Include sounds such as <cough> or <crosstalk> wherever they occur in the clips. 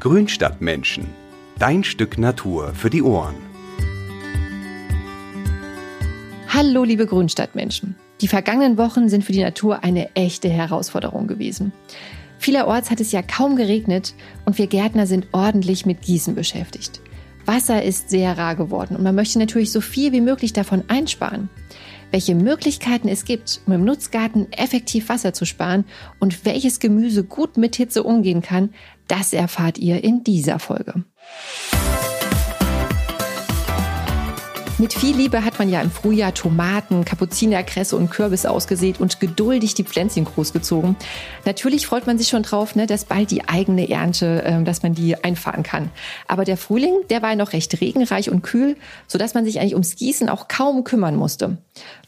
Grünstadtmenschen. Dein Stück Natur für die Ohren. Hallo, liebe Grünstadtmenschen. Die vergangenen Wochen sind für die Natur eine echte Herausforderung gewesen. Vielerorts hat es ja kaum geregnet und wir Gärtner sind ordentlich mit Gießen beschäftigt. Wasser ist sehr rar geworden und man möchte natürlich so viel wie möglich davon einsparen. Welche Möglichkeiten es gibt, um im Nutzgarten effektiv Wasser zu sparen und welches Gemüse gut mit Hitze umgehen kann, das erfahrt ihr in dieser Folge. Mit viel Liebe hat man ja im Frühjahr Tomaten, Kapuzinerkresse und Kürbis ausgesät und geduldig die Pflänzchen großgezogen. Natürlich freut man sich schon drauf, ne, dass bald die eigene Ernte, äh, dass man die einfahren kann. Aber der Frühling, der war noch recht regenreich und kühl, sodass man sich eigentlich ums Gießen auch kaum kümmern musste.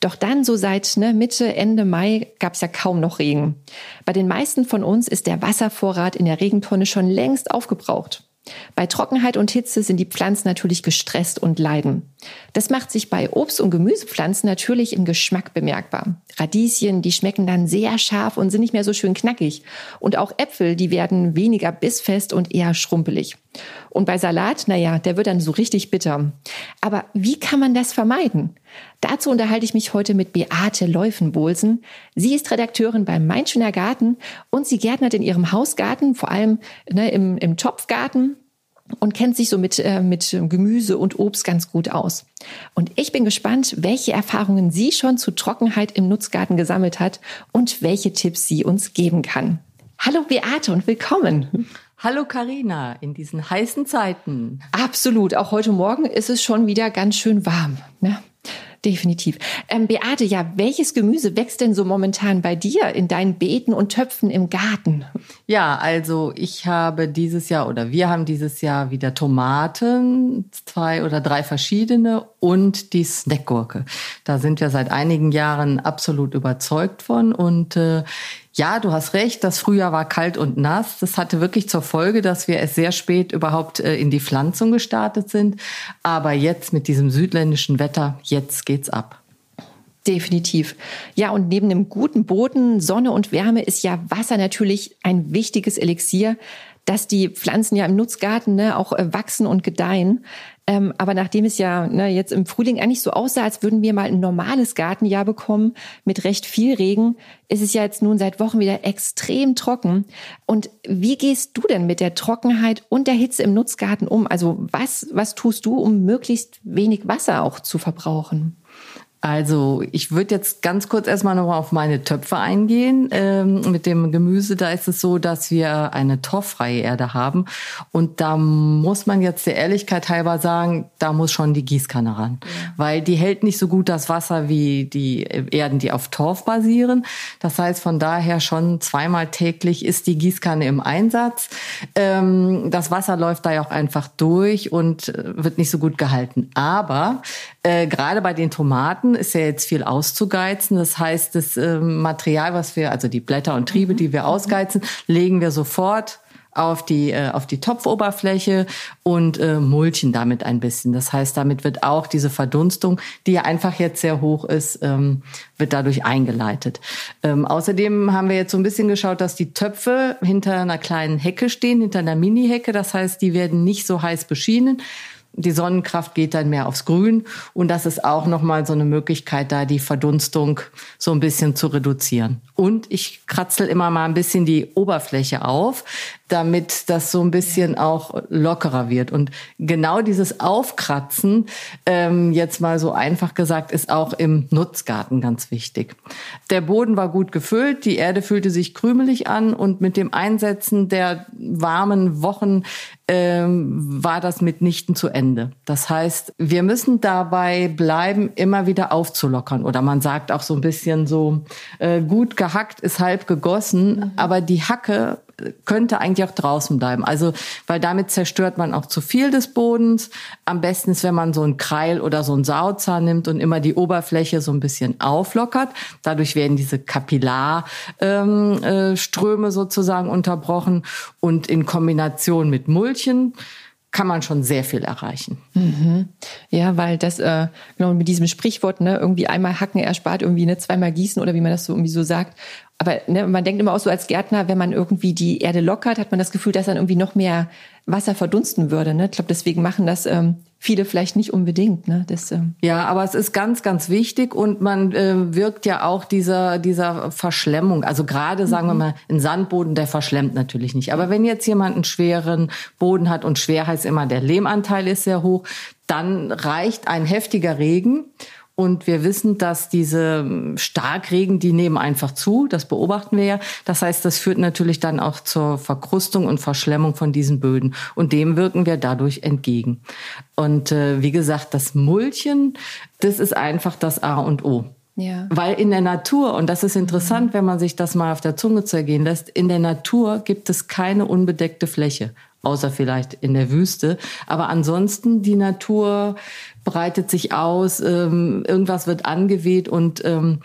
Doch dann, so seit ne, Mitte, Ende Mai, gab es ja kaum noch Regen. Bei den meisten von uns ist der Wasservorrat in der Regentonne schon längst aufgebraucht. Bei Trockenheit und Hitze sind die Pflanzen natürlich gestresst und leiden. Das macht sich bei Obst- und Gemüsepflanzen natürlich im Geschmack bemerkbar. Radieschen, die schmecken dann sehr scharf und sind nicht mehr so schön knackig. Und auch Äpfel, die werden weniger bissfest und eher schrumpelig. Und bei Salat, naja, der wird dann so richtig bitter. Aber wie kann man das vermeiden? Dazu unterhalte ich mich heute mit Beate Läufenbolsen. Sie ist Redakteurin beim Mein Schöner Garten und sie gärtnert in ihrem Hausgarten, vor allem ne, im, im Topfgarten und kennt sich so mit, äh, mit Gemüse und Obst ganz gut aus. Und ich bin gespannt, welche Erfahrungen sie schon zu Trockenheit im Nutzgarten gesammelt hat und welche Tipps sie uns geben kann. Hallo Beate und willkommen. Hallo Karina in diesen heißen Zeiten. Absolut. Auch heute Morgen ist es schon wieder ganz schön warm. Ne? Definitiv. Ähm, Beate, ja, welches Gemüse wächst denn so momentan bei dir in deinen Beeten und Töpfen im Garten? Ja, also ich habe dieses Jahr oder wir haben dieses Jahr wieder Tomaten, zwei oder drei verschiedene und die Snackgurke. Da sind wir seit einigen Jahren absolut überzeugt von und äh, ja, du hast recht, das Frühjahr war kalt und nass. Das hatte wirklich zur Folge, dass wir es sehr spät überhaupt äh, in die Pflanzung gestartet sind. Aber jetzt mit diesem südländischen Wetter, jetzt geht's ab. Definitiv. Ja, und neben dem guten Boden, Sonne und Wärme ist ja Wasser natürlich ein wichtiges Elixier, dass die Pflanzen ja im Nutzgarten ne, auch äh, wachsen und gedeihen. Ähm, aber nachdem es ja ne, jetzt im Frühling eigentlich so aussah, als würden wir mal ein normales Gartenjahr bekommen mit recht viel Regen, ist es ja jetzt nun seit Wochen wieder extrem trocken. Und wie gehst du denn mit der Trockenheit und der Hitze im Nutzgarten um? Also was, was tust du, um möglichst wenig Wasser auch zu verbrauchen? Also ich würde jetzt ganz kurz erstmal noch auf meine Töpfe eingehen. Ähm, mit dem Gemüse, da ist es so, dass wir eine torffreie Erde haben. Und da muss man jetzt der Ehrlichkeit halber sagen, da muss schon die Gießkanne ran. Ja. Weil die hält nicht so gut das Wasser wie die Erden, die auf Torf basieren. Das heißt, von daher schon zweimal täglich ist die Gießkanne im Einsatz. Ähm, das Wasser läuft da ja auch einfach durch und äh, wird nicht so gut gehalten. Aber äh, gerade bei den Tomaten ist ja jetzt viel auszugeizen. Das heißt, das äh, Material, was wir, also die Blätter und Triebe, die wir ausgeizen, legen wir sofort auf die äh, auf die Topfoberfläche und äh, mulchen damit ein bisschen. Das heißt, damit wird auch diese Verdunstung, die ja einfach jetzt sehr hoch ist, ähm, wird dadurch eingeleitet. Ähm, außerdem haben wir jetzt so ein bisschen geschaut, dass die Töpfe hinter einer kleinen Hecke stehen, hinter einer Mini-Hecke. Das heißt, die werden nicht so heiß beschienen die Sonnenkraft geht dann mehr aufs Grün und das ist auch nochmal so eine Möglichkeit, da die Verdunstung so ein bisschen zu reduzieren. Und ich kratzel immer mal ein bisschen die Oberfläche auf, damit das so ein bisschen auch lockerer wird. Und genau dieses Aufkratzen, ähm, jetzt mal so einfach gesagt, ist auch im Nutzgarten ganz wichtig. Der Boden war gut gefüllt, die Erde fühlte sich krümelig an und mit dem Einsetzen der warmen Wochen ähm, war das mitnichten zu Ende. Das heißt, wir müssen dabei bleiben, immer wieder aufzulockern. Oder man sagt auch so ein bisschen so, äh, gut gehackt ist halb gegossen, mhm. aber die Hacke könnte eigentlich auch draußen bleiben. Also, weil damit zerstört man auch zu viel des Bodens. Am besten ist, wenn man so einen Kreil oder so einen Sauzahn nimmt und immer die Oberfläche so ein bisschen auflockert. Dadurch werden diese Kapillarströme ähm, äh, sozusagen unterbrochen und in Kombination mit Mulchen kann man schon sehr viel erreichen. Mhm. Ja, weil das, äh, genau mit diesem Sprichwort, ne, irgendwie einmal hacken erspart irgendwie ne, zweimal gießen oder wie man das so irgendwie so sagt. Aber ne, man denkt immer auch so als Gärtner, wenn man irgendwie die Erde lockert, hat man das Gefühl, dass dann irgendwie noch mehr Wasser verdunsten würde. Ne? Ich glaube, deswegen machen das ähm, viele vielleicht nicht unbedingt. Ne? Das, ähm ja, aber es ist ganz, ganz wichtig und man äh, wirkt ja auch dieser, dieser Verschlemmung. Also gerade, sagen mhm. wir mal, ein Sandboden, der verschlemmt natürlich nicht. Aber wenn jetzt jemand einen schweren Boden hat und schwer heißt immer, der Lehmanteil ist sehr hoch, dann reicht ein heftiger Regen und wir wissen, dass diese Starkregen, die nehmen einfach zu. Das beobachten wir ja. Das heißt, das führt natürlich dann auch zur Verkrustung und Verschlemmung von diesen Böden. Und dem wirken wir dadurch entgegen. Und äh, wie gesagt, das Mulchen, das ist einfach das A und O. Ja. Weil in der Natur, und das ist interessant, mhm. wenn man sich das mal auf der Zunge zergehen lässt, in der Natur gibt es keine unbedeckte Fläche außer vielleicht in der Wüste. Aber ansonsten die Natur breitet sich aus, ähm, irgendwas wird angeweht und ähm,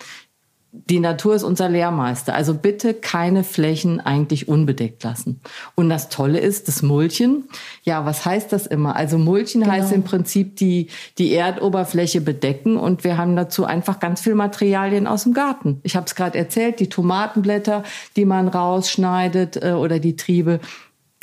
die Natur ist unser Lehrmeister. Also bitte keine Flächen eigentlich unbedeckt lassen. Und das Tolle ist, das Mulchen. Ja, was heißt das immer? Also Mulchen genau. heißt im Prinzip die, die Erdoberfläche bedecken und wir haben dazu einfach ganz viel Materialien aus dem Garten. Ich habe es gerade erzählt, die Tomatenblätter, die man rausschneidet äh, oder die Triebe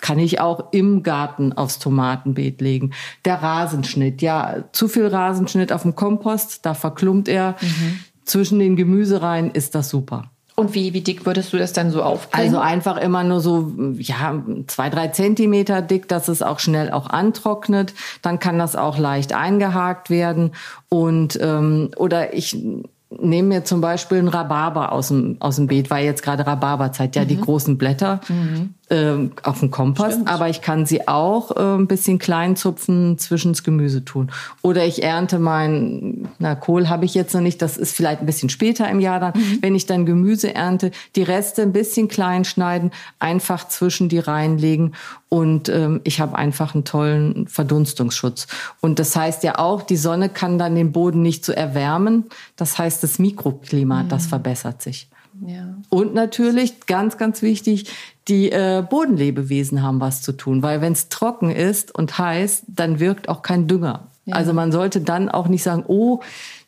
kann ich auch im Garten aufs Tomatenbeet legen. Der Rasenschnitt, ja, zu viel Rasenschnitt auf dem Kompost, da verklumpt er. Mhm. Zwischen den Gemüsereihen ist das super. Und wie, wie dick würdest du das dann so aufbringen? Also einfach immer nur so, ja, zwei, drei Zentimeter dick, dass es auch schnell auch antrocknet. Dann kann das auch leicht eingehakt werden. Und, ähm, oder ich nehme mir zum Beispiel ein Rhabarber aus dem, aus dem Beet, weil jetzt gerade Rhabarberzeit, ja, mhm. die großen Blätter. Mhm äh, auf dem Kompost, Stimmt. aber ich kann sie auch äh, ein bisschen klein zupfen zwischen's Gemüse tun. Oder ich ernte mein, na Kohl habe ich jetzt noch nicht, das ist vielleicht ein bisschen später im Jahr dann, mhm. wenn ich dann Gemüse ernte, die Reste ein bisschen klein schneiden, einfach zwischen die reinlegen und ähm, ich habe einfach einen tollen Verdunstungsschutz. Und das heißt ja auch, die Sonne kann dann den Boden nicht so erwärmen. Das heißt, das Mikroklima, mhm. das verbessert sich. Ja. Und natürlich, ganz, ganz wichtig, die äh, Bodenlebewesen haben was zu tun, weil wenn es trocken ist und heiß, dann wirkt auch kein Dünger. Ja. Also man sollte dann auch nicht sagen, oh,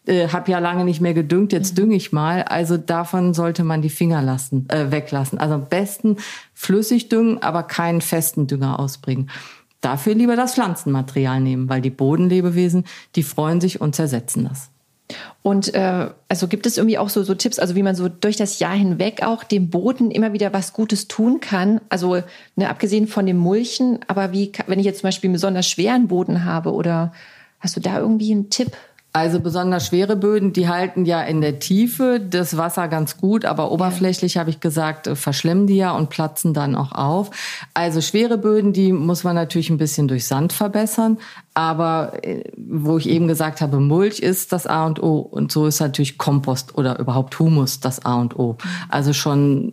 äh, habe ja lange nicht mehr gedüngt, jetzt mhm. dünge ich mal. Also davon sollte man die Finger lassen, äh, weglassen. Also am besten flüssig düngen, aber keinen festen Dünger ausbringen. Dafür lieber das Pflanzenmaterial nehmen, weil die Bodenlebewesen, die freuen sich und zersetzen das. Und äh, also gibt es irgendwie auch so, so Tipps, also wie man so durch das Jahr hinweg auch dem Boden immer wieder was Gutes tun kann? Also ne, abgesehen von dem Mulchen, aber wie, wenn ich jetzt zum Beispiel einen besonders schweren Boden habe oder hast du da irgendwie einen Tipp? Also besonders schwere Böden, die halten ja in der Tiefe das Wasser ganz gut, aber oberflächlich ja. habe ich gesagt, äh, verschlemmen die ja und platzen dann auch auf. Also schwere Böden, die muss man natürlich ein bisschen durch Sand verbessern, aber äh, wo ich eben gesagt habe, Mulch ist das A und O und so ist natürlich Kompost oder überhaupt Humus das A und O. Mhm. Also schon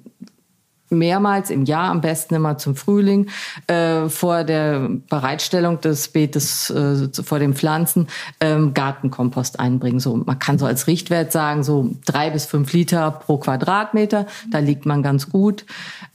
mehrmals im Jahr, am besten immer zum Frühling, äh, vor der Bereitstellung des Beetes, äh, vor den Pflanzen, ähm, Gartenkompost einbringen. So, man kann so als Richtwert sagen, so drei bis fünf Liter pro Quadratmeter. Da liegt man ganz gut.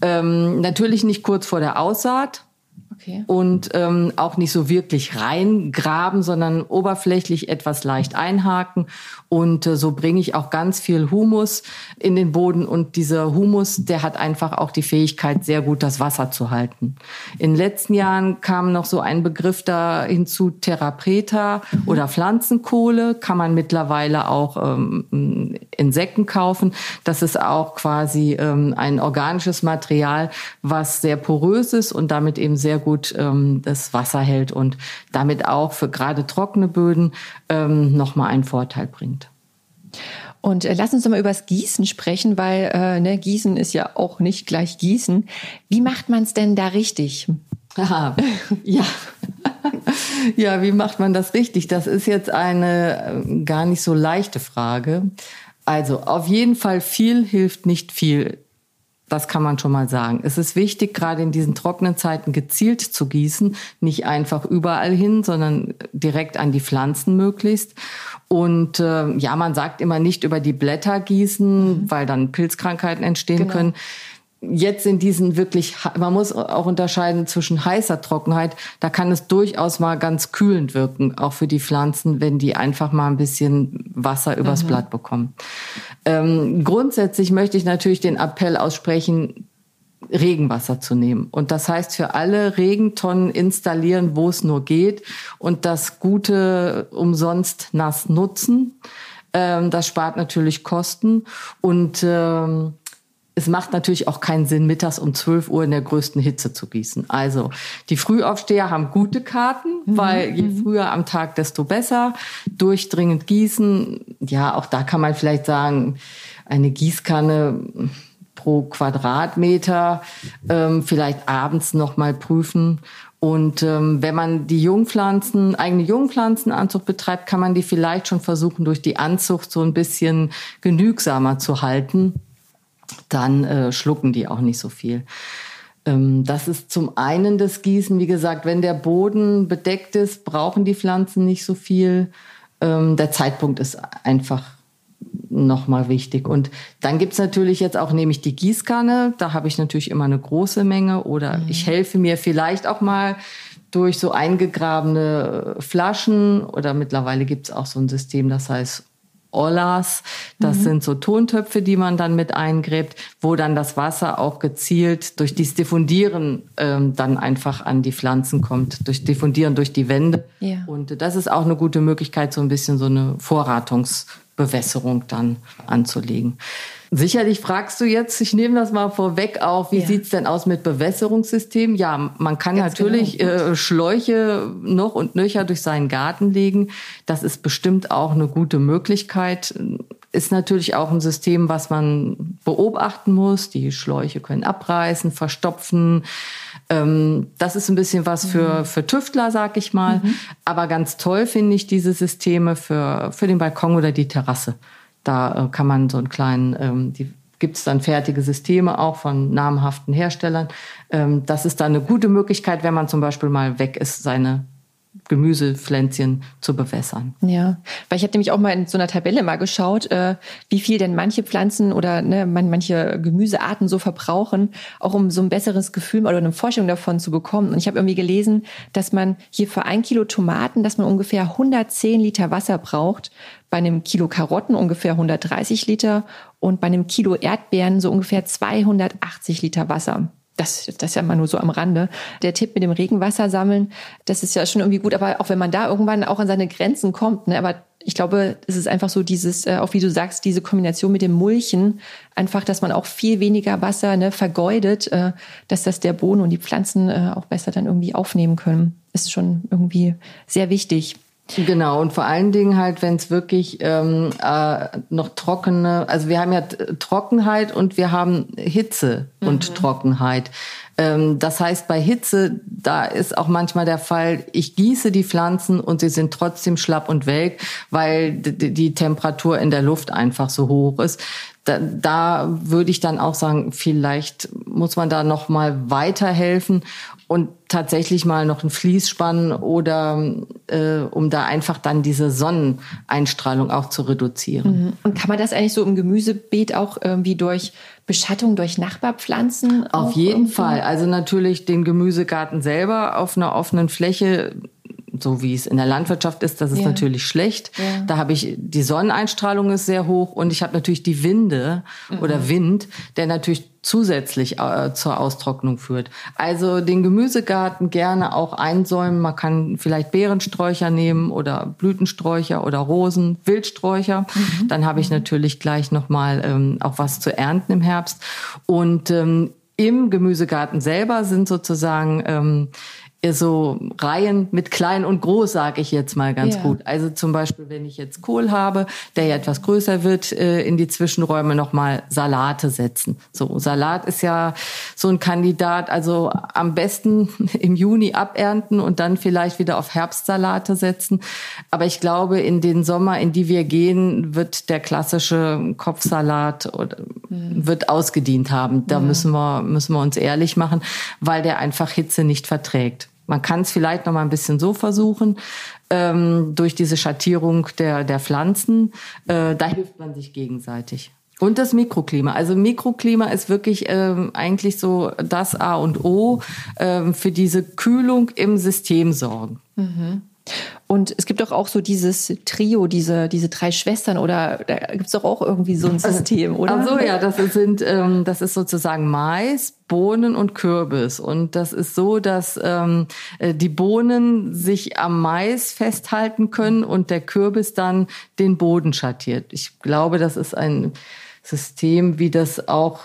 Ähm, natürlich nicht kurz vor der Aussaat, Okay. Und ähm, auch nicht so wirklich reingraben, sondern oberflächlich etwas leicht einhaken. Und äh, so bringe ich auch ganz viel Humus in den Boden. Und dieser Humus, der hat einfach auch die Fähigkeit, sehr gut das Wasser zu halten. In den letzten Jahren kam noch so ein Begriff da hinzu, Therapreta mhm. oder Pflanzenkohle. Kann man mittlerweile auch ähm, Insekten kaufen. Das ist auch quasi ähm, ein organisches Material, was sehr porös ist und damit eben sehr gut ähm, das Wasser hält und damit auch für gerade trockene Böden ähm, nochmal einen Vorteil bringt. Und äh, lass uns doch mal über das Gießen sprechen, weil äh, ne, Gießen ist ja auch nicht gleich Gießen. Wie macht man es denn da richtig? Aha, <laughs> ja. ja, wie macht man das richtig? Das ist jetzt eine äh, gar nicht so leichte Frage. Also auf jeden Fall viel hilft nicht viel. Das kann man schon mal sagen. Es ist wichtig, gerade in diesen trockenen Zeiten gezielt zu gießen, nicht einfach überall hin, sondern direkt an die Pflanzen möglichst. Und äh, ja, man sagt immer nicht über die Blätter gießen, mhm. weil dann Pilzkrankheiten entstehen genau. können. Jetzt in diesen wirklich, man muss auch unterscheiden zwischen heißer Trockenheit. Da kann es durchaus mal ganz kühlend wirken, auch für die Pflanzen, wenn die einfach mal ein bisschen Wasser übers mhm. Blatt bekommen. Ähm, grundsätzlich möchte ich natürlich den Appell aussprechen, Regenwasser zu nehmen. Und das heißt für alle Regentonnen installieren, wo es nur geht und das Gute umsonst nass nutzen. Ähm, das spart natürlich Kosten und ähm, es macht natürlich auch keinen Sinn, mittags um 12 Uhr in der größten Hitze zu gießen. Also die Frühaufsteher haben gute Karten, mhm. weil je mhm. früher am Tag, desto besser. Durchdringend gießen, ja, auch da kann man vielleicht sagen, eine Gießkanne pro Quadratmeter, ähm, vielleicht abends noch mal prüfen. Und ähm, wenn man die Jungpflanzen, eigene Jungpflanzenanzucht betreibt, kann man die vielleicht schon versuchen, durch die Anzucht so ein bisschen genügsamer zu halten dann äh, schlucken die auch nicht so viel. Ähm, das ist zum einen das Gießen. Wie gesagt, wenn der Boden bedeckt ist, brauchen die Pflanzen nicht so viel. Ähm, der Zeitpunkt ist einfach nochmal wichtig. Und dann gibt's natürlich jetzt auch nämlich die Gießkanne. Da habe ich natürlich immer eine große Menge. Oder mhm. ich helfe mir vielleicht auch mal durch so eingegrabene Flaschen. Oder mittlerweile gibt's auch so ein System, das heißt Ollas. Das mhm. sind so Tontöpfe, die man dann mit eingräbt, wo dann das Wasser auch gezielt durch dieses Diffundieren ähm, dann einfach an die Pflanzen kommt, durch Diffundieren durch die Wände. Ja. Und das ist auch eine gute Möglichkeit, so ein bisschen so eine Vorratungsbewässerung dann anzulegen. Sicherlich fragst du jetzt, ich nehme das mal vorweg auch, wie ja. sieht's denn aus mit Bewässerungssystemen? Ja, man kann Ganz natürlich genau. äh, Schläuche noch und nöcher durch seinen Garten legen. Das ist bestimmt auch eine gute Möglichkeit. Ist natürlich auch ein System, was man beobachten muss. Die Schläuche können abreißen, verstopfen. Ähm, das ist ein bisschen was für, mhm. für Tüftler, sag ich mal. Mhm. Aber ganz toll finde ich diese Systeme für, für den Balkon oder die Terrasse. Da äh, kann man so einen kleinen, ähm, die gibt es dann fertige Systeme auch von namhaften Herstellern. Ähm, das ist dann eine gute Möglichkeit, wenn man zum Beispiel mal weg ist, seine Gemüsepflänzchen zu bewässern. Ja, weil ich habe nämlich auch mal in so einer Tabelle mal geschaut, äh, wie viel denn manche Pflanzen oder ne, man, manche Gemüsearten so verbrauchen, auch um so ein besseres Gefühl oder eine Vorstellung davon zu bekommen. Und ich habe irgendwie gelesen, dass man hier für ein Kilo Tomaten, dass man ungefähr 110 Liter Wasser braucht, bei einem Kilo Karotten ungefähr 130 Liter und bei einem Kilo Erdbeeren so ungefähr 280 Liter Wasser das, das ist ja mal nur so am Rande. Der Tipp mit dem Regenwasser sammeln, das ist ja schon irgendwie gut, aber auch wenn man da irgendwann auch an seine Grenzen kommt, ne, aber ich glaube, es ist einfach so dieses, äh, auch wie du sagst, diese Kombination mit dem Mulchen, einfach, dass man auch viel weniger Wasser ne, vergeudet, äh, dass das der Boden und die Pflanzen äh, auch besser dann irgendwie aufnehmen können, ist schon irgendwie sehr wichtig. Genau, und vor allen Dingen halt, wenn es wirklich ähm, äh, noch trockene, also wir haben ja Trockenheit und wir haben Hitze und mhm. Trockenheit. Ähm, das heißt, bei Hitze, da ist auch manchmal der Fall, ich gieße die Pflanzen und sie sind trotzdem schlapp und welk, weil die Temperatur in der Luft einfach so hoch ist. Da, da würde ich dann auch sagen, vielleicht muss man da noch mal weiterhelfen und tatsächlich mal noch ein Vlies spannen oder äh, um da einfach dann diese Sonneneinstrahlung auch zu reduzieren. Mhm. Und kann man das eigentlich so im Gemüsebeet auch irgendwie durch Beschattung durch Nachbarpflanzen? Auf jeden irgendwie? Fall. Also natürlich den Gemüsegarten selber auf einer offenen Fläche so wie es in der Landwirtschaft ist, das ist ja. natürlich schlecht. Ja. Da habe ich die Sonneneinstrahlung ist sehr hoch und ich habe natürlich die Winde mhm. oder Wind, der natürlich zusätzlich äh, zur Austrocknung führt. Also den Gemüsegarten gerne auch einsäumen. Man kann vielleicht Beerensträucher nehmen oder Blütensträucher oder Rosen, Wildsträucher. Mhm. Dann habe ich natürlich gleich noch mal ähm, auch was zu ernten im Herbst. Und ähm, im Gemüsegarten selber sind sozusagen ähm, so Reihen mit klein und groß, sage ich jetzt mal ganz ja. gut. Also zum Beispiel, wenn ich jetzt Kohl habe, der ja etwas größer wird, äh, in die Zwischenräume nochmal Salate setzen. So, Salat ist ja so ein Kandidat, also am besten <laughs> im Juni abernten und dann vielleicht wieder auf Herbstsalate setzen. Aber ich glaube, in den Sommer, in die wir gehen, wird der klassische Kopfsalat oder mhm. wird ausgedient haben. Da mhm. müssen wir, müssen wir uns ehrlich machen, weil der einfach Hitze nicht verträgt. Man kann es vielleicht noch mal ein bisschen so versuchen, ähm, durch diese Schattierung der, der Pflanzen. Äh, da hilft man sich gegenseitig. Und das Mikroklima. Also Mikroklima ist wirklich ähm, eigentlich so das A und O ähm, für diese Kühlung im System sorgen. Mhm. Und es gibt doch auch so dieses Trio, diese, diese drei Schwestern, oder da gibt es doch auch irgendwie so ein System, oder? Ach so, ja, das sind, ähm, das ist sozusagen Mais, Bohnen und Kürbis. Und das ist so, dass ähm, äh, die Bohnen sich am Mais festhalten können und der Kürbis dann den Boden schattiert. Ich glaube, das ist ein System, wie das auch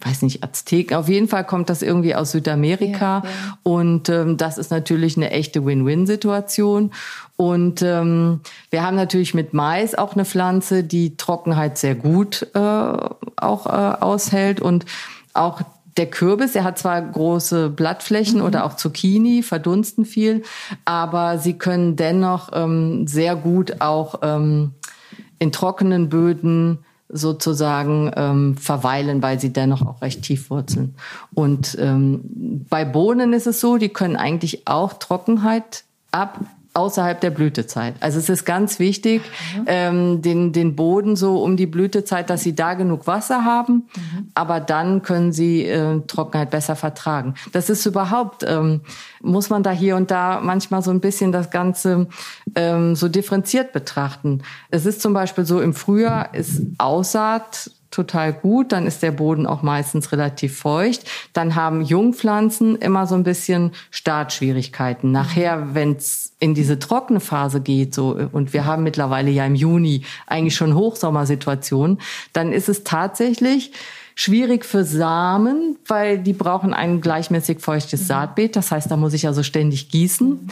weiß nicht, Azteken. Auf jeden Fall kommt das irgendwie aus Südamerika. Ja, ja. Und ähm, das ist natürlich eine echte Win-Win-Situation. Und ähm, wir haben natürlich mit Mais auch eine Pflanze, die Trockenheit sehr gut äh, auch äh, aushält. Und auch der Kürbis, er hat zwar große Blattflächen mhm. oder auch Zucchini, verdunsten viel, aber sie können dennoch ähm, sehr gut auch ähm, in trockenen Böden sozusagen ähm, verweilen, weil sie dennoch auch recht tief wurzeln. Und ähm, bei Bohnen ist es so, die können eigentlich auch Trockenheit ab außerhalb der Blütezeit. Also es ist ganz wichtig, mhm. ähm, den, den Boden so um die Blütezeit, dass sie da genug Wasser haben, mhm. aber dann können sie äh, Trockenheit besser vertragen. Das ist überhaupt, ähm, muss man da hier und da manchmal so ein bisschen das Ganze ähm, so differenziert betrachten. Es ist zum Beispiel so, im Frühjahr ist Aussaat total gut, dann ist der Boden auch meistens relativ feucht. Dann haben Jungpflanzen immer so ein bisschen Startschwierigkeiten. Nachher, wenn es in diese trockene Phase geht, so und wir haben mittlerweile ja im Juni eigentlich schon Hochsommersituationen, dann ist es tatsächlich schwierig für Samen, weil die brauchen ein gleichmäßig feuchtes Saatbeet. Das heißt, da muss ich also ständig gießen.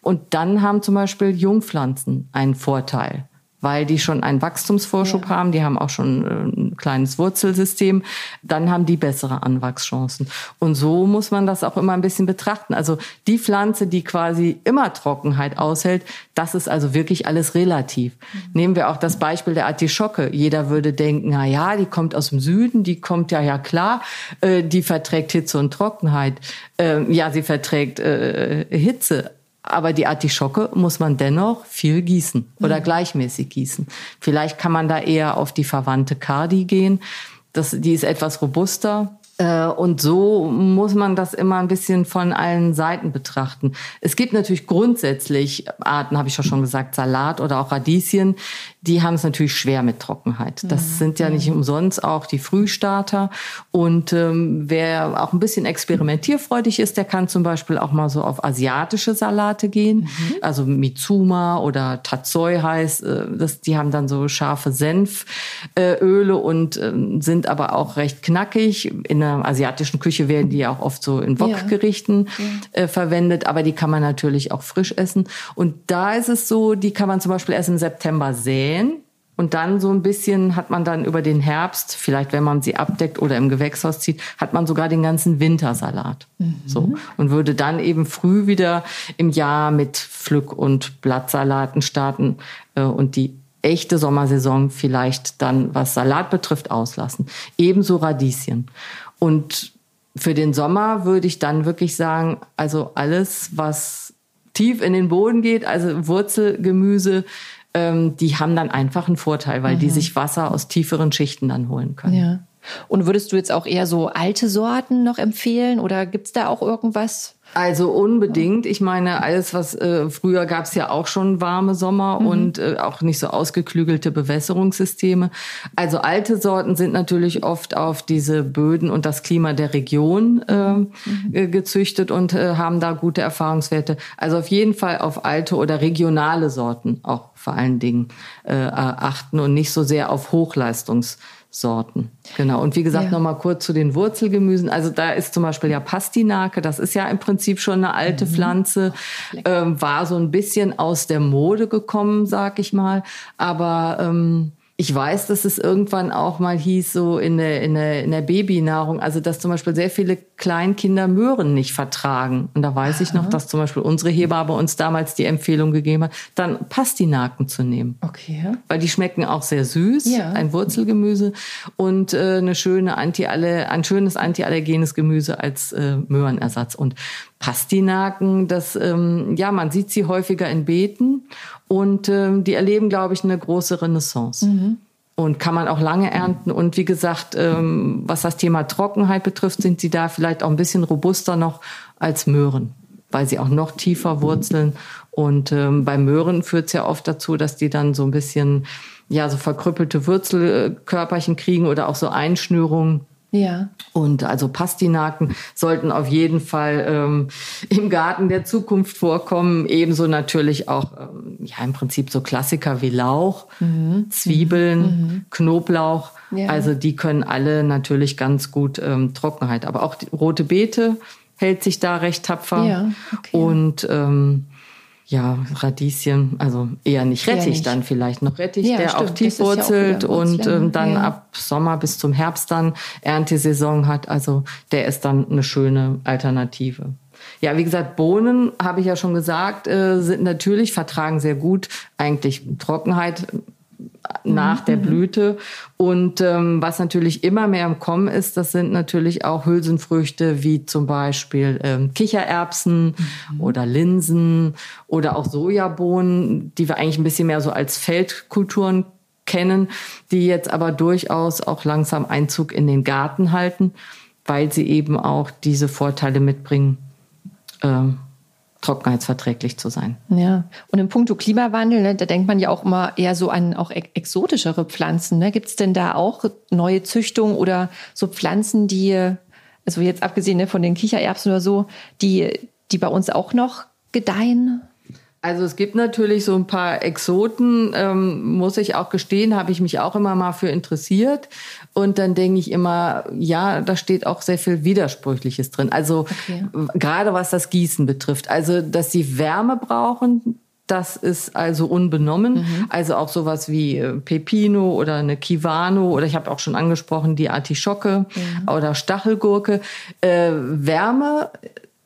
Und dann haben zum Beispiel Jungpflanzen einen Vorteil weil die schon einen Wachstumsvorschub ja. haben, die haben auch schon äh, ein kleines Wurzelsystem, dann haben die bessere Anwachschancen. Und so muss man das auch immer ein bisschen betrachten. Also die Pflanze, die quasi immer Trockenheit aushält, das ist also wirklich alles relativ. Mhm. Nehmen wir auch das Beispiel der Artischocke. Jeder würde denken, na ja, die kommt aus dem Süden, die kommt ja ja klar, äh, die verträgt Hitze und Trockenheit. Äh, ja, sie verträgt äh, Hitze aber die Artischocke muss man dennoch viel gießen oder mhm. gleichmäßig gießen. Vielleicht kann man da eher auf die verwandte Cardi gehen. Das, die ist etwas robuster, und so muss man das immer ein bisschen von allen Seiten betrachten. Es gibt natürlich grundsätzlich Arten, habe ich ja schon gesagt, Salat oder auch Radieschen, die haben es natürlich schwer mit Trockenheit. Das mhm. sind ja nicht umsonst auch die Frühstarter. Und ähm, wer auch ein bisschen experimentierfreudig ist, der kann zum Beispiel auch mal so auf asiatische Salate gehen. Mhm. Also Mitsuma oder Tatsoi heißt, äh, das, die haben dann so scharfe Senföle äh, und äh, sind aber auch recht knackig. In der asiatischen Küche werden die ja auch oft so in Wokgerichten ja. äh, verwendet, aber die kann man natürlich auch frisch essen. Und da ist es so, die kann man zum Beispiel erst im September säen säen. Und dann so ein bisschen hat man dann über den Herbst, vielleicht wenn man sie abdeckt oder im Gewächshaus zieht, hat man sogar den ganzen Wintersalat. Mhm. So. Und würde dann eben früh wieder im Jahr mit Pflück- und Blattsalaten starten äh, und die echte Sommersaison vielleicht dann, was Salat betrifft, auslassen. Ebenso Radieschen. Und für den Sommer würde ich dann wirklich sagen, also alles, was tief in den Boden geht, also Wurzelgemüse, ähm, die haben dann einfach einen Vorteil, weil mhm. die sich Wasser aus tieferen Schichten dann holen können. Ja. Und würdest du jetzt auch eher so alte Sorten noch empfehlen oder gibt's da auch irgendwas? Also unbedingt. Ich meine, alles, was äh, früher gab es ja auch schon warme Sommer mhm. und äh, auch nicht so ausgeklügelte Bewässerungssysteme. Also alte Sorten sind natürlich oft auf diese Böden und das Klima der Region äh, mhm. Äh, gezüchtet und äh, haben da gute Erfahrungswerte. Also auf jeden Fall auf alte oder regionale Sorten auch vor allen Dingen äh, achten und nicht so sehr auf Hochleistungs Sorten. Genau. Und wie gesagt, ja. nochmal kurz zu den Wurzelgemüsen. Also da ist zum Beispiel ja Pastinake, das ist ja im Prinzip schon eine alte mhm. Pflanze, ähm, war so ein bisschen aus der Mode gekommen, sag ich mal. Aber ähm, ich weiß, dass es irgendwann auch mal hieß, so in der, in der, in der Babynahrung, also dass zum Beispiel sehr viele Kleinkinder Möhren nicht vertragen. Und da weiß ich noch, dass zum Beispiel unsere Hebamme uns damals die Empfehlung gegeben hat, dann Pastinaken zu nehmen. Okay. Weil die schmecken auch sehr süß, ja. ein Wurzelgemüse und äh, eine schöne Anti ein schönes antiallergenes Gemüse als äh, Möhrenersatz. Und Pastinaken, das, ähm, ja, man sieht sie häufiger in Beeten und ähm, die erleben, glaube ich, eine große Renaissance. Mhm. und kann man auch lange ernten. Und wie gesagt, ähm, was das Thema Trockenheit betrifft, sind sie da vielleicht auch ein bisschen robuster noch als Möhren, weil sie auch noch tiefer wurzeln. Und ähm, bei Möhren führt es ja oft dazu, dass die dann so ein bisschen ja so verkrüppelte Wurzelkörperchen kriegen oder auch so Einschnürungen. Ja. Und also Pastinaken sollten auf jeden Fall ähm, im Garten der Zukunft vorkommen. Ebenso natürlich auch ähm, ja im Prinzip so Klassiker wie Lauch, mhm. Zwiebeln, mhm. Knoblauch. Ja. Also die können alle natürlich ganz gut ähm, Trockenheit. Aber auch die rote Beete hält sich da recht tapfer. Ja, okay. Und ähm, ja, Radieschen, also eher nicht Rettich, nicht. dann vielleicht noch Rettich, ja, der stimmt. auch tief wurzelt ja und ähm, dann ja. ab Sommer bis zum Herbst dann Erntesaison hat. Also der ist dann eine schöne Alternative. Ja, wie gesagt, Bohnen, habe ich ja schon gesagt, äh, sind natürlich, vertragen sehr gut eigentlich Trockenheit nach der mhm. Blüte. Und ähm, was natürlich immer mehr im Kommen ist, das sind natürlich auch Hülsenfrüchte wie zum Beispiel ähm, Kichererbsen mhm. oder Linsen oder auch Sojabohnen, die wir eigentlich ein bisschen mehr so als Feldkulturen kennen, die jetzt aber durchaus auch langsam Einzug in den Garten halten, weil sie eben auch diese Vorteile mitbringen. Ähm, trockenheitsverträglich zu sein. Ja, und im Punkto Klimawandel, ne, da denkt man ja auch immer eher so an auch exotischere Pflanzen. Ne? Gibt es denn da auch neue Züchtungen oder so Pflanzen, die, also jetzt abgesehen ne, von den Kichererbsen oder so, die, die bei uns auch noch gedeihen? Also es gibt natürlich so ein paar Exoten, ähm, muss ich auch gestehen, habe ich mich auch immer mal für interessiert. Und dann denke ich immer, ja, da steht auch sehr viel Widersprüchliches drin. Also okay. gerade was das Gießen betrifft. Also, dass sie Wärme brauchen, das ist also unbenommen. Mhm. Also auch sowas wie äh, Pepino oder eine Kivano oder ich habe auch schon angesprochen die Artischocke mhm. oder Stachelgurke. Äh, Wärme,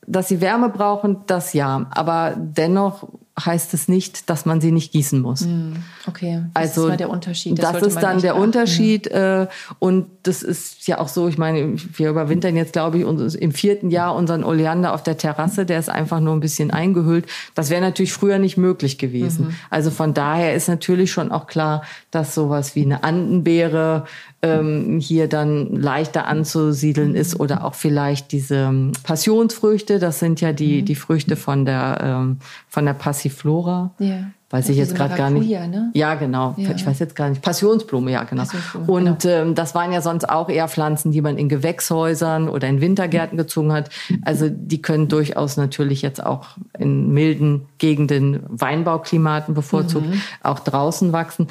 dass sie Wärme brauchen, das ja. Aber dennoch heißt es nicht, dass man sie nicht gießen muss. Hm, okay, das also, ist der Unterschied. Das, das ist dann der Unterschied. Äh, und das ist ja auch so, ich meine, wir überwintern jetzt, glaube ich, im vierten Jahr unseren Oleander auf der Terrasse, der ist einfach nur ein bisschen eingehüllt. Das wäre natürlich früher nicht möglich gewesen. Mhm. Also von daher ist natürlich schon auch klar, dass sowas wie eine Andenbeere ähm, hier dann leichter anzusiedeln ist oder auch vielleicht diese ähm, Passionsfrüchte, das sind ja die, mhm. die Früchte von der, ähm, von der Passiflora. Ja. Weiß ich jetzt gerade gar nicht. Ne? Ja, genau. Ja. Ich weiß jetzt gar nicht. Passionsblume, ja, genau. Passionsblume, Und genau. Ähm, das waren ja sonst auch eher Pflanzen, die man in Gewächshäusern oder in Wintergärten gezogen hat. Also die können durchaus natürlich jetzt auch in milden Gegenden, Weinbauklimaten bevorzugt, mhm. auch draußen wachsen.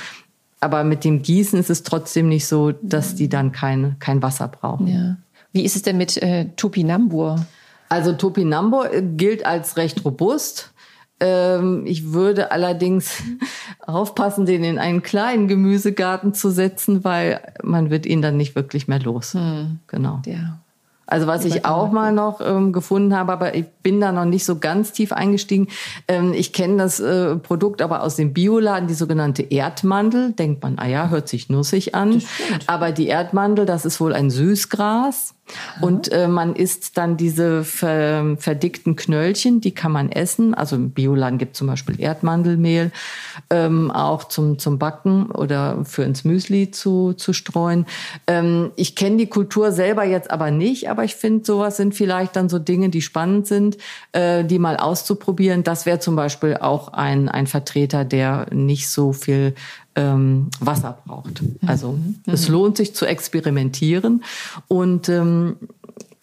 Aber mit dem Gießen ist es trotzdem nicht so, dass die dann kein, kein Wasser brauchen. Ja. Wie ist es denn mit äh, Topinambur? Also Topinambur gilt als recht robust. Ähm, ich würde allerdings <laughs> aufpassen, den in einen kleinen Gemüsegarten zu setzen, weil man wird ihn dann nicht wirklich mehr los. Hm. Genau. Ja. Also was ich auch mal noch ähm, gefunden habe, aber ich bin da noch nicht so ganz tief eingestiegen. Ähm, ich kenne das äh, Produkt aber aus dem Bioladen, die sogenannte Erdmandel. Denkt man, ah ja, hört sich nussig an. Aber die Erdmandel, das ist wohl ein Süßgras. Und äh, man isst dann diese ver verdickten Knöllchen, die kann man essen. Also im Bioladen gibt zum Beispiel Erdmandelmehl, ähm, auch zum, zum Backen oder für ins Müsli zu, zu streuen. Ähm, ich kenne die Kultur selber jetzt aber nicht, aber ich finde, sowas sind vielleicht dann so Dinge, die spannend sind, äh, die mal auszuprobieren. Das wäre zum Beispiel auch ein, ein Vertreter, der nicht so viel ähm, Wasser braucht. Also mhm. es lohnt sich zu experimentieren und ähm,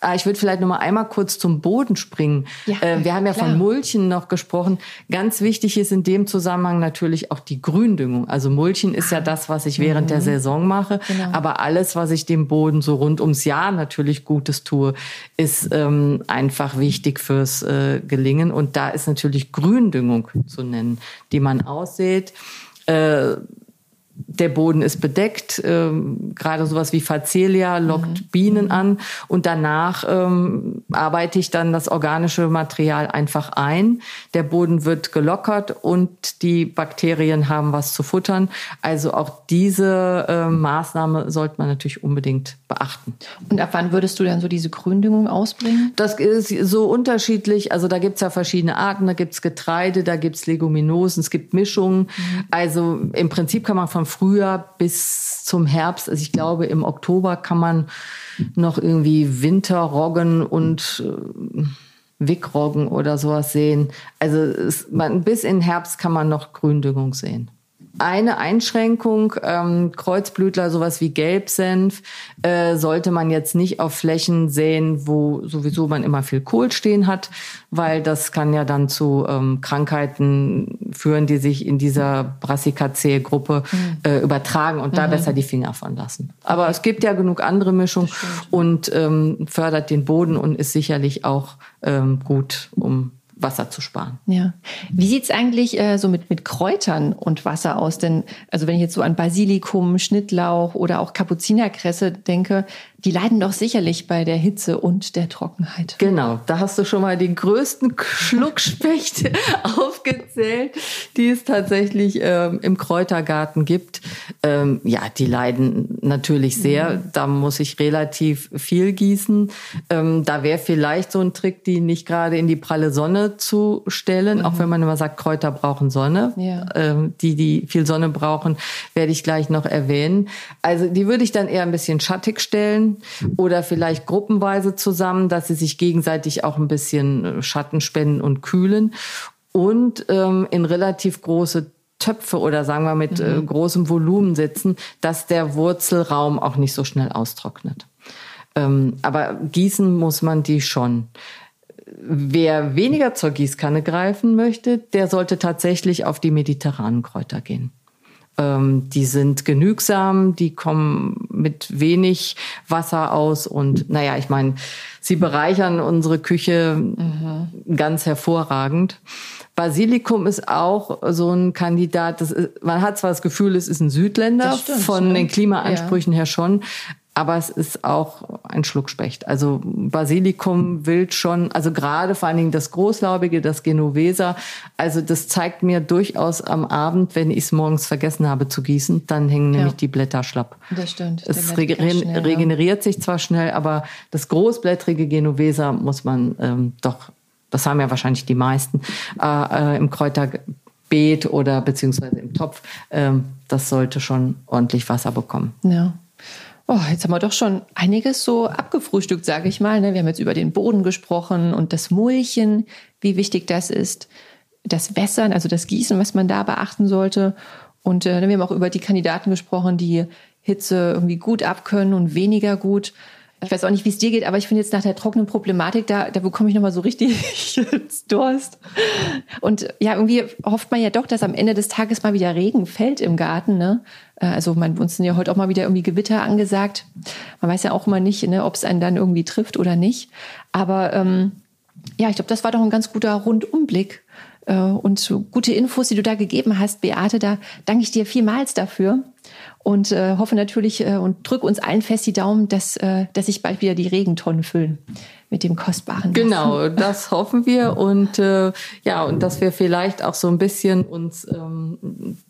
Ah, ich würde vielleicht noch mal einmal kurz zum Boden springen. Ja, äh, wir haben ja klar. von Mulchen noch gesprochen. Ganz wichtig ist in dem Zusammenhang natürlich auch die Gründüngung. Also Mulchen ist ja ah. das, was ich während mhm. der Saison mache. Genau. Aber alles, was ich dem Boden so rund ums Jahr natürlich Gutes tue, ist ähm, einfach wichtig fürs äh, Gelingen. Und da ist natürlich Gründüngung zu nennen, die man aussät. Äh, der Boden ist bedeckt, ähm, gerade sowas wie Facelia lockt mhm. Bienen an und danach ähm, arbeite ich dann das organische Material einfach ein. Der Boden wird gelockert und die Bakterien haben was zu futtern. Also auch diese äh, Maßnahme sollte man natürlich unbedingt beachten. Und ab wann würdest du dann so diese Gründüngung ausbringen? Das ist so unterschiedlich. Also da gibt's ja verschiedene Arten. Da gibt's Getreide, da gibt's Leguminosen, es gibt Mischungen. Mhm. Also im Prinzip kann man von Frühjahr bis zum Herbst, also ich glaube im Oktober kann man noch irgendwie Winterroggen und äh, Wickroggen oder sowas sehen. Also es, man, bis in Herbst kann man noch Gründüngung sehen. Eine Einschränkung, ähm, Kreuzblütler, sowas wie Gelbsenf, äh, sollte man jetzt nicht auf Flächen säen, wo sowieso man immer viel Kohl stehen hat, weil das kann ja dann zu ähm, Krankheiten führen, die sich in dieser Brassicacee-Gruppe mhm. äh, übertragen und mhm. da besser die Finger von lassen. Aber es gibt ja genug andere Mischungen und ähm, fördert den Boden und ist sicherlich auch ähm, gut, um Wasser zu sparen. Ja. Wie sieht's eigentlich äh, so mit, mit Kräutern und Wasser aus? Denn, also wenn ich jetzt so an Basilikum, Schnittlauch oder auch Kapuzinerkresse denke, die leiden doch sicherlich bei der Hitze und der Trockenheit. Genau, da hast du schon mal den größten Schluckspecht <laughs> aufgezählt, die es tatsächlich ähm, im Kräutergarten gibt. Ähm, ja, die leiden natürlich sehr. Mhm. Da muss ich relativ viel gießen. Ähm, da wäre vielleicht so ein Trick, die nicht gerade in die pralle Sonne zu stellen, mhm. auch wenn man immer sagt, Kräuter brauchen Sonne. Ja. Ähm, die, die viel Sonne brauchen, werde ich gleich noch erwähnen. Also die würde ich dann eher ein bisschen schattig stellen oder vielleicht gruppenweise zusammen, dass sie sich gegenseitig auch ein bisschen äh, Schatten spenden und kühlen und ähm, in relativ große Töpfe oder sagen wir mit äh, mhm. äh, großem Volumen sitzen, dass der Wurzelraum auch nicht so schnell austrocknet. Ähm, aber gießen muss man die schon. Wer weniger zur Gießkanne greifen möchte, der sollte tatsächlich auf die mediterranen Kräuter gehen. Ähm, die sind genügsam, die kommen mit wenig Wasser aus und naja, ich meine, sie bereichern unsere Küche mhm. ganz hervorragend. Basilikum ist auch so ein Kandidat. Das ist, man hat zwar das Gefühl, es ist ein Südländer stimmt, von ja. den Klimaansprüchen ja. her schon, aber es ist auch ein Schluckspecht. Also Basilikum wild schon, also gerade vor allen Dingen das Großlaubige, das Genoveser. Also das zeigt mir durchaus am Abend, wenn ich es morgens vergessen habe zu gießen, dann hängen ja. nämlich die Blätter schlapp. Das stimmt. Es reg schnell, regeneriert ja. sich zwar schnell, aber das großblättrige Genoveser muss man ähm, doch, das haben ja wahrscheinlich die meisten, äh, äh, im Kräuterbeet oder beziehungsweise im Topf, ähm, das sollte schon ordentlich Wasser bekommen. Ja. Oh, jetzt haben wir doch schon einiges so abgefrühstückt, sage ich mal. Ne? Wir haben jetzt über den Boden gesprochen und das Mulchen, wie wichtig das ist. Das Wässern, also das Gießen, was man da beachten sollte. Und äh, wir haben auch über die Kandidaten gesprochen, die Hitze irgendwie gut abkönnen und weniger gut. Ich weiß auch nicht, wie es dir geht, aber ich finde jetzt nach der trockenen Problematik, da, da bekomme ich nochmal so richtig <laughs> Durst. Und ja, irgendwie hofft man ja doch, dass am Ende des Tages mal wieder Regen fällt im Garten. Ne? Äh, also man, uns sind ja heute auch mal wieder irgendwie Gewitter angesagt. Man weiß ja auch immer nicht, ne, ob es einen dann irgendwie trifft oder nicht. Aber ähm, ja, ich glaube, das war doch ein ganz guter Rundumblick äh, und so gute Infos, die du da gegeben hast, Beate. Da danke ich dir vielmals dafür und äh, hoffe natürlich äh, und drücke uns allen fest die Daumen, dass, äh, dass sich bald wieder die Regentonnen füllen mit dem kostbaren. Genau, das hoffen wir und äh, ja und dass wir vielleicht auch so ein bisschen uns ähm,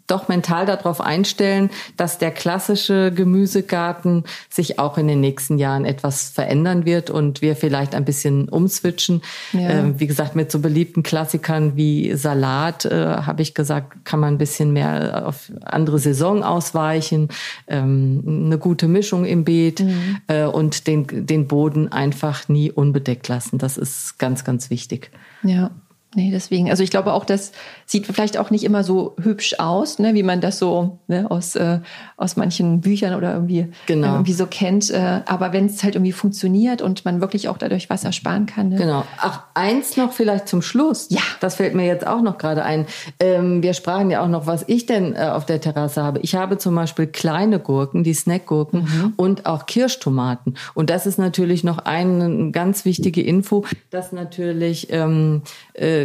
doch mental darauf einstellen, dass der klassische Gemüsegarten sich auch in den nächsten Jahren etwas verändern wird und wir vielleicht ein bisschen umswitchen. Ja. Ähm, wie gesagt, mit so beliebten Klassikern wie Salat, äh, habe ich gesagt, kann man ein bisschen mehr auf andere Saison ausweichen, ähm, eine gute Mischung im Beet mhm. äh, und den, den Boden einfach nie un unbedeckt lassen. Das ist ganz, ganz wichtig. Ja. Nee, deswegen. Also ich glaube auch, das sieht vielleicht auch nicht immer so hübsch aus, ne, wie man das so ne, aus, äh, aus manchen Büchern oder irgendwie, genau. äh, irgendwie so kennt. Äh, aber wenn es halt irgendwie funktioniert und man wirklich auch dadurch Wasser sparen kann. Ne? Genau. Ach, eins noch vielleicht zum Schluss. Ja. Das fällt mir jetzt auch noch gerade ein. Ähm, wir sprachen ja auch noch, was ich denn äh, auf der Terrasse habe. Ich habe zum Beispiel kleine Gurken, die Snackgurken mhm. und auch Kirschtomaten. Und das ist natürlich noch eine ganz wichtige Info, dass natürlich ähm, äh,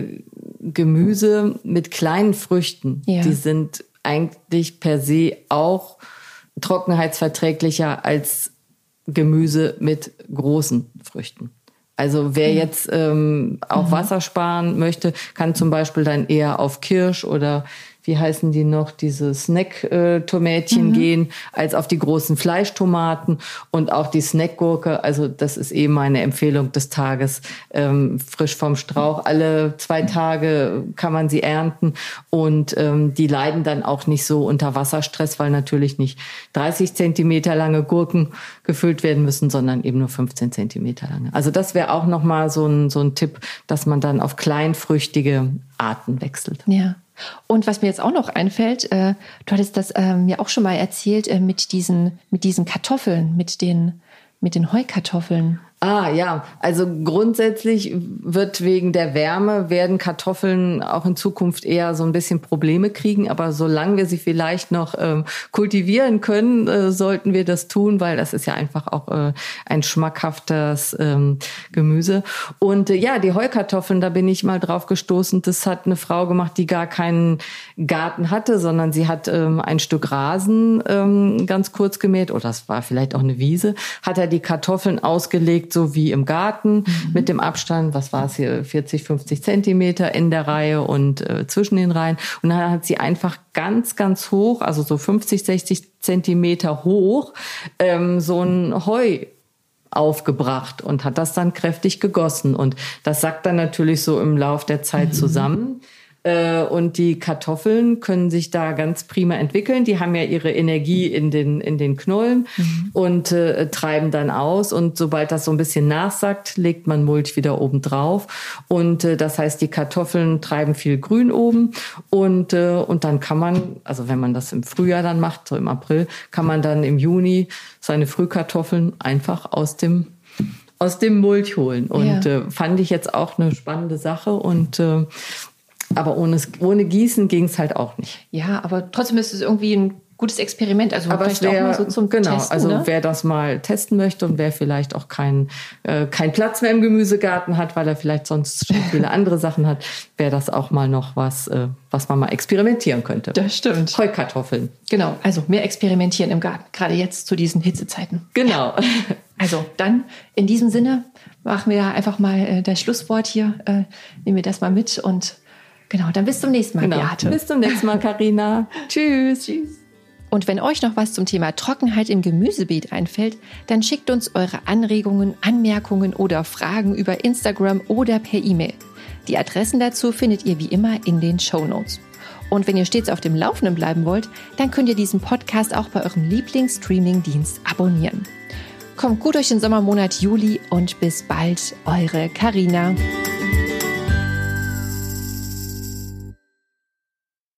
Gemüse mit kleinen Früchten, ja. die sind eigentlich per se auch trockenheitsverträglicher als Gemüse mit großen Früchten. Also wer jetzt ähm, auch mhm. Wasser sparen möchte, kann zum Beispiel dann eher auf Kirsch oder wie heißen die noch, diese Snack-Tomätchen mhm. gehen, als auf die großen Fleischtomaten und auch die Snackgurke. Also das ist eben meine Empfehlung des Tages. Ähm, frisch vom Strauch. Alle zwei Tage kann man sie ernten und ähm, die leiden dann auch nicht so unter Wasserstress, weil natürlich nicht 30 Zentimeter lange Gurken gefüllt werden müssen, sondern eben nur 15 Zentimeter lange. Also das wäre auch nochmal so ein, so ein Tipp, dass man dann auf kleinfrüchtige Arten wechselt. Ja. Und was mir jetzt auch noch einfällt, äh, du hattest das äh, mir auch schon mal erzählt äh, mit diesen mit diesen Kartoffeln, mit den mit den Heukartoffeln. Ah ja, also grundsätzlich wird wegen der Wärme werden Kartoffeln auch in Zukunft eher so ein bisschen Probleme kriegen, aber solange wir sie vielleicht noch ähm, kultivieren können, äh, sollten wir das tun, weil das ist ja einfach auch äh, ein schmackhaftes ähm, Gemüse. Und äh, ja, die Heukartoffeln, da bin ich mal drauf gestoßen. Das hat eine Frau gemacht, die gar keinen Garten hatte, sondern sie hat ähm, ein Stück Rasen ähm, ganz kurz gemäht oder das war vielleicht auch eine Wiese, hat er die Kartoffeln ausgelegt gelegt, so wie im Garten, mhm. mit dem Abstand, was war es hier, 40, 50 Zentimeter in der Reihe und äh, zwischen den Reihen. Und dann hat sie einfach ganz, ganz hoch, also so 50, 60 Zentimeter hoch, ähm, so ein Heu aufgebracht und hat das dann kräftig gegossen. Und das sackt dann natürlich so im Lauf der Zeit mhm. zusammen. Äh, und die Kartoffeln können sich da ganz prima entwickeln. Die haben ja ihre Energie in den, in den Knollen mhm. und äh, treiben dann aus. Und sobald das so ein bisschen nachsackt, legt man Mulch wieder oben drauf. Und äh, das heißt, die Kartoffeln treiben viel Grün oben. Und, äh, und dann kann man, also wenn man das im Frühjahr dann macht, so im April, kann man dann im Juni seine Frühkartoffeln einfach aus dem aus dem Mulch holen. Und ja. äh, fand ich jetzt auch eine spannende Sache. Und äh, aber ohne, ohne Gießen ging es halt auch nicht. Ja, aber trotzdem ist es irgendwie ein gutes Experiment. Also aber vielleicht wär, auch mal so zum genau, Testen. Also ne? wer das mal testen möchte und wer vielleicht auch keinen äh, kein Platz mehr im Gemüsegarten hat, weil er vielleicht sonst schon <laughs> viele andere Sachen hat, wäre das auch mal noch was, äh, was man mal experimentieren könnte. Das stimmt. Heukartoffeln. Genau, also mehr experimentieren im Garten, gerade jetzt zu diesen Hitzezeiten. Genau. Also dann in diesem Sinne machen wir einfach mal äh, das Schlusswort hier. Äh, nehmen wir das mal mit und Genau, dann bis zum nächsten Mal, genau. Beate. Bis zum nächsten Mal, Karina. <laughs> Tschüss. Tschüss. Und wenn euch noch was zum Thema Trockenheit im Gemüsebeet einfällt, dann schickt uns eure Anregungen, Anmerkungen oder Fragen über Instagram oder per E-Mail. Die Adressen dazu findet ihr wie immer in den Show Notes. Und wenn ihr stets auf dem Laufenden bleiben wollt, dann könnt ihr diesen Podcast auch bei eurem Lieblingsstreaming-Dienst abonnieren. Kommt gut durch den Sommermonat Juli und bis bald, eure Karina.